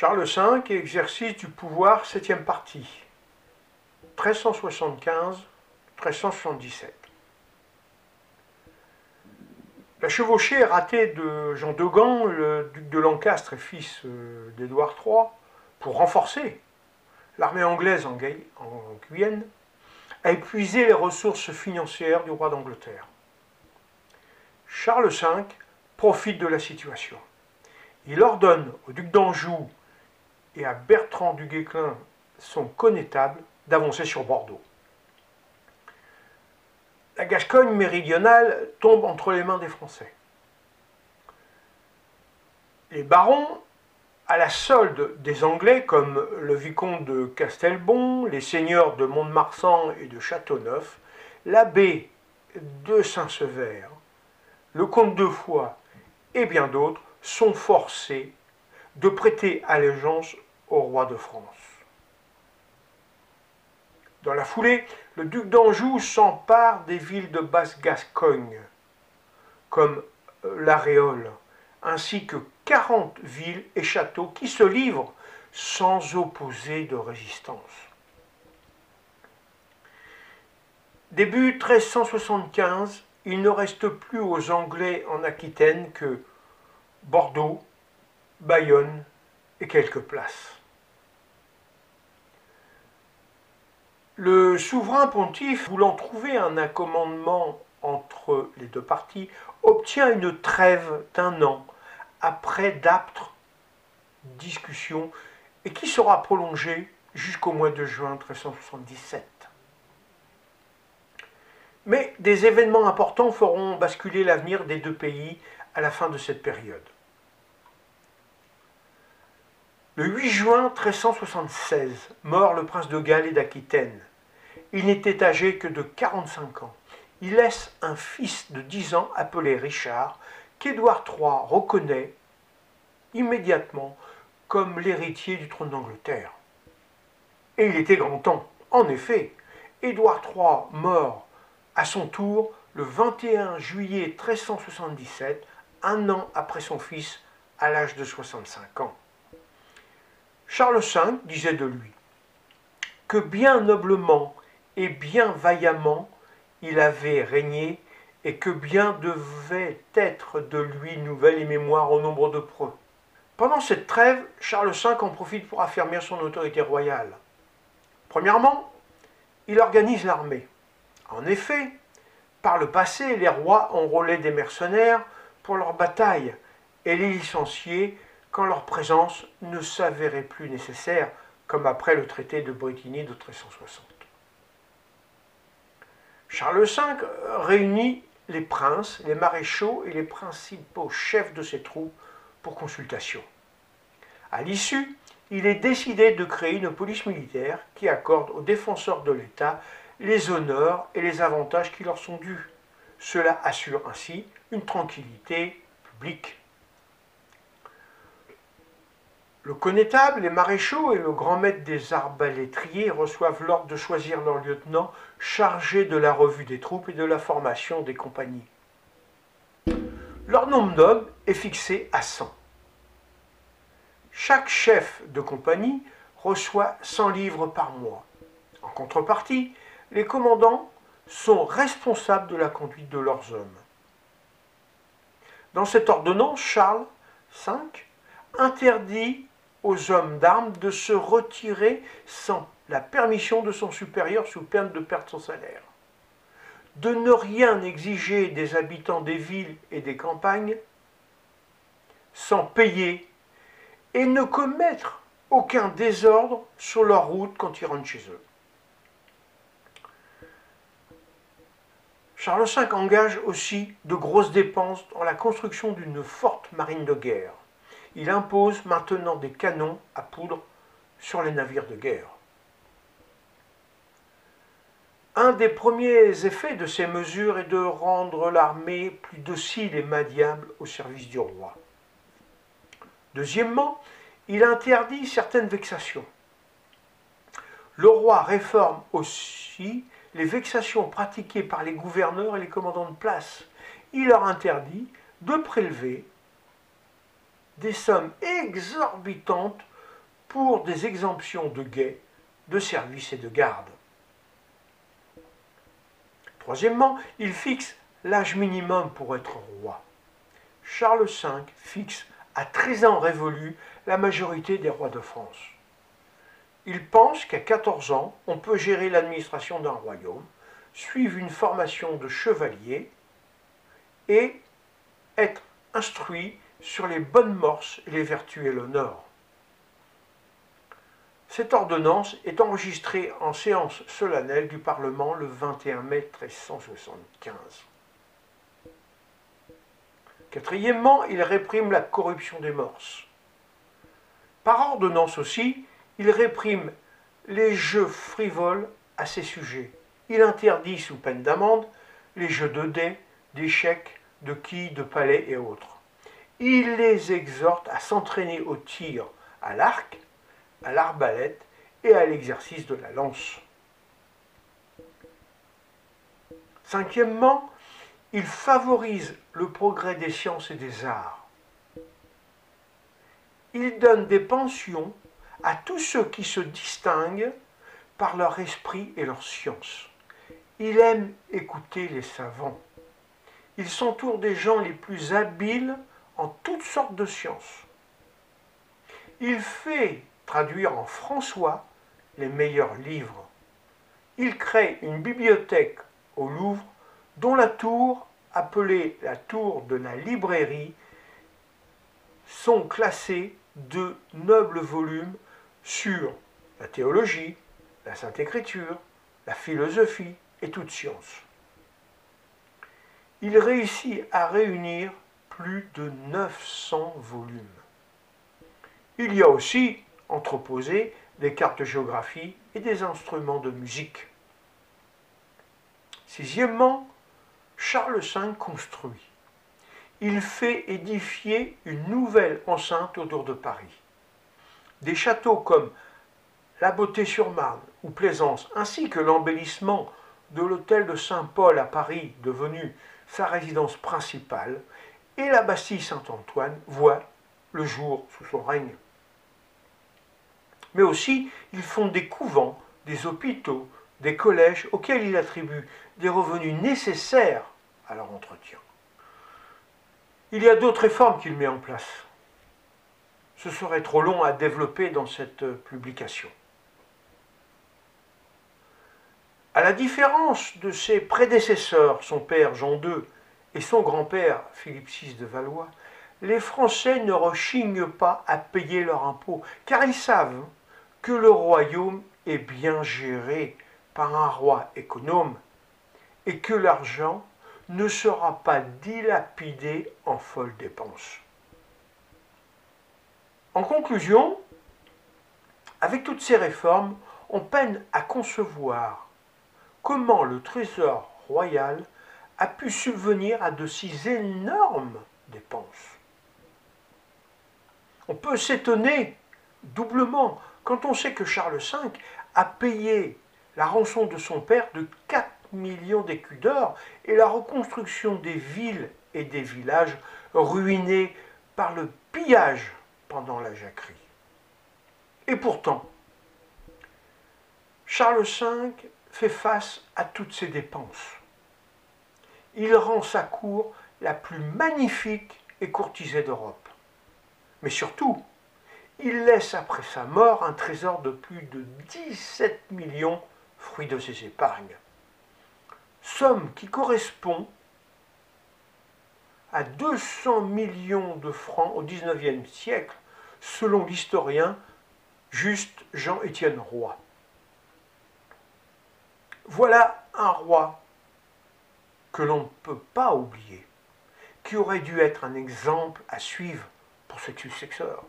Charles V, exercice du pouvoir, septième partie, 1375-1377. La chevauchée ratée de Jean de Gand, le duc de Lancastre et fils euh, d'Édouard III, pour renforcer l'armée anglaise en, Guyenne, a épuisé les ressources financières du roi d'Angleterre. Charles V profite de la situation. Il ordonne au duc d'Anjou et à Bertrand du Guesclin, son connétable, d'avancer sur Bordeaux. La Gascogne méridionale tombe entre les mains des Français. Les barons, à la solde des Anglais, comme le vicomte de Castelbon, les seigneurs de Mont-de-Marsan et de Châteauneuf, l'abbé de Saint-Sever, le comte de Foix et bien d'autres sont forcés de prêter allégeance au roi de France. Dans la foulée, le duc d'Anjou s'empare des villes de Basse-Gascogne, comme euh, l'Aréole, ainsi que 40 villes et châteaux qui se livrent sans opposer de résistance. Début 1375, il ne reste plus aux Anglais en Aquitaine que Bordeaux, Bayonne et quelques places. Le souverain pontife, voulant trouver un accommodement entre les deux parties, obtient une trêve d'un an après d'âpres discussions et qui sera prolongée jusqu'au mois de juin 1377. Mais des événements importants feront basculer l'avenir des deux pays à la fin de cette période. Le 8 juin 1376, mort le prince de Galles et d'Aquitaine. Il n'était âgé que de 45 ans. Il laisse un fils de 10 ans appelé Richard, qu'Édouard III reconnaît immédiatement comme l'héritier du trône d'Angleterre. Et il était grand temps. En effet, Édouard III mort à son tour le 21 juillet 1377, un an après son fils, à l'âge de 65 ans. Charles V disait de lui que bien noblement et bien vaillamment il avait régné, et que bien devait être de lui nouvelle et mémoire au nombre de preux. Pendant cette trêve, Charles V en profite pour affirmer son autorité royale. Premièrement, il organise l'armée. En effet, par le passé, les rois enrôlaient des mercenaires pour leurs batailles et les licenciaient quand leur présence ne s'avérait plus nécessaire, comme après le traité de Brétigny de 1360. Charles V réunit les princes, les maréchaux et les principaux chefs de ses troupes pour consultation. À l'issue, il est décidé de créer une police militaire qui accorde aux défenseurs de l'État les honneurs et les avantages qui leur sont dus. Cela assure ainsi une tranquillité publique. Le connétable, les maréchaux et le grand maître des arbalétriers reçoivent l'ordre de choisir leur lieutenant chargé de la revue des troupes et de la formation des compagnies. Leur nombre d'hommes est fixé à 100. Chaque chef de compagnie reçoit 100 livres par mois. En contrepartie, les commandants sont responsables de la conduite de leurs hommes. Dans cette ordonnance, Charles V interdit aux hommes d'armes de se retirer sans la permission de son supérieur sous peine de perdre son salaire, de ne rien exiger des habitants des villes et des campagnes sans payer et ne commettre aucun désordre sur leur route quand ils rentrent chez eux. Charles V engage aussi de grosses dépenses dans la construction d'une forte marine de guerre il impose maintenant des canons à poudre sur les navires de guerre. Un des premiers effets de ces mesures est de rendre l'armée plus docile et maniable au service du roi. Deuxièmement, il interdit certaines vexations. Le roi réforme aussi les vexations pratiquées par les gouverneurs et les commandants de place. Il leur interdit de prélever des sommes exorbitantes pour des exemptions de guet, de service et de garde. Troisièmement, il fixe l'âge minimum pour être roi. Charles V fixe à 13 ans révolus la majorité des rois de France. Il pense qu'à 14 ans, on peut gérer l'administration d'un royaume, suivre une formation de chevalier et être instruit sur les bonnes morses, les vertus et l'honneur. Cette ordonnance est enregistrée en séance solennelle du Parlement le 21 mai 1375. Quatrièmement, il réprime la corruption des morses. Par ordonnance aussi, il réprime les jeux frivoles à ces sujets. Il interdit, sous peine d'amende, les jeux de dés, d'échecs, de quilles, de palais et autres. Il les exhorte à s'entraîner au tir à l'arc, à l'arbalète et à l'exercice de la lance. Cinquièmement, il favorise le progrès des sciences et des arts. Il donne des pensions à tous ceux qui se distinguent par leur esprit et leur science. Il aime écouter les savants. Il s'entoure des gens les plus habiles en toutes sortes de sciences. Il fait traduire en François les meilleurs livres. Il crée une bibliothèque au Louvre dont la tour, appelée la tour de la librairie, sont classées de nobles volumes sur la théologie, la Sainte Écriture, la philosophie et toute science. Il réussit à réunir plus de 900 volumes. Il y a aussi entreposé des cartes de géographie et des instruments de musique. Sixièmement, Charles V construit. Il fait édifier une nouvelle enceinte autour de Paris. Des châteaux comme la Beauté-sur-Marne ou Plaisance, ainsi que l'embellissement de l'hôtel de Saint-Paul à Paris, devenu sa résidence principale, et la Bastille Saint-Antoine voient le jour sous son règne. Mais aussi, ils font des couvents, des hôpitaux, des collèges auxquels il attribue des revenus nécessaires à leur entretien. Il y a d'autres réformes qu'il met en place. Ce serait trop long à développer dans cette publication. À la différence de ses prédécesseurs, son père Jean II et son grand-père Philippe VI de Valois, les Français ne rechignent pas à payer leurs impôts, car ils savent que le royaume est bien géré par un roi économe et que l'argent ne sera pas dilapidé en folles dépenses. En conclusion, avec toutes ces réformes, on peine à concevoir comment le trésor royal a pu subvenir à de si énormes dépenses. On peut s'étonner doublement quand on sait que Charles V a payé la rançon de son père de 4 millions d'écus d'or et la reconstruction des villes et des villages ruinés par le pillage pendant la jacquerie. Et pourtant, Charles V fait face à toutes ces dépenses. Il rend sa cour la plus magnifique et courtisée d'Europe. Mais surtout, il laisse après sa mort un trésor de plus de 17 millions, fruit de ses épargnes. Somme qui correspond à 200 millions de francs au XIXe siècle, selon l'historien Juste Jean-Étienne Roy. Voilà un roi que l'on ne peut pas oublier, qui aurait dû être un exemple à suivre pour ses successeurs.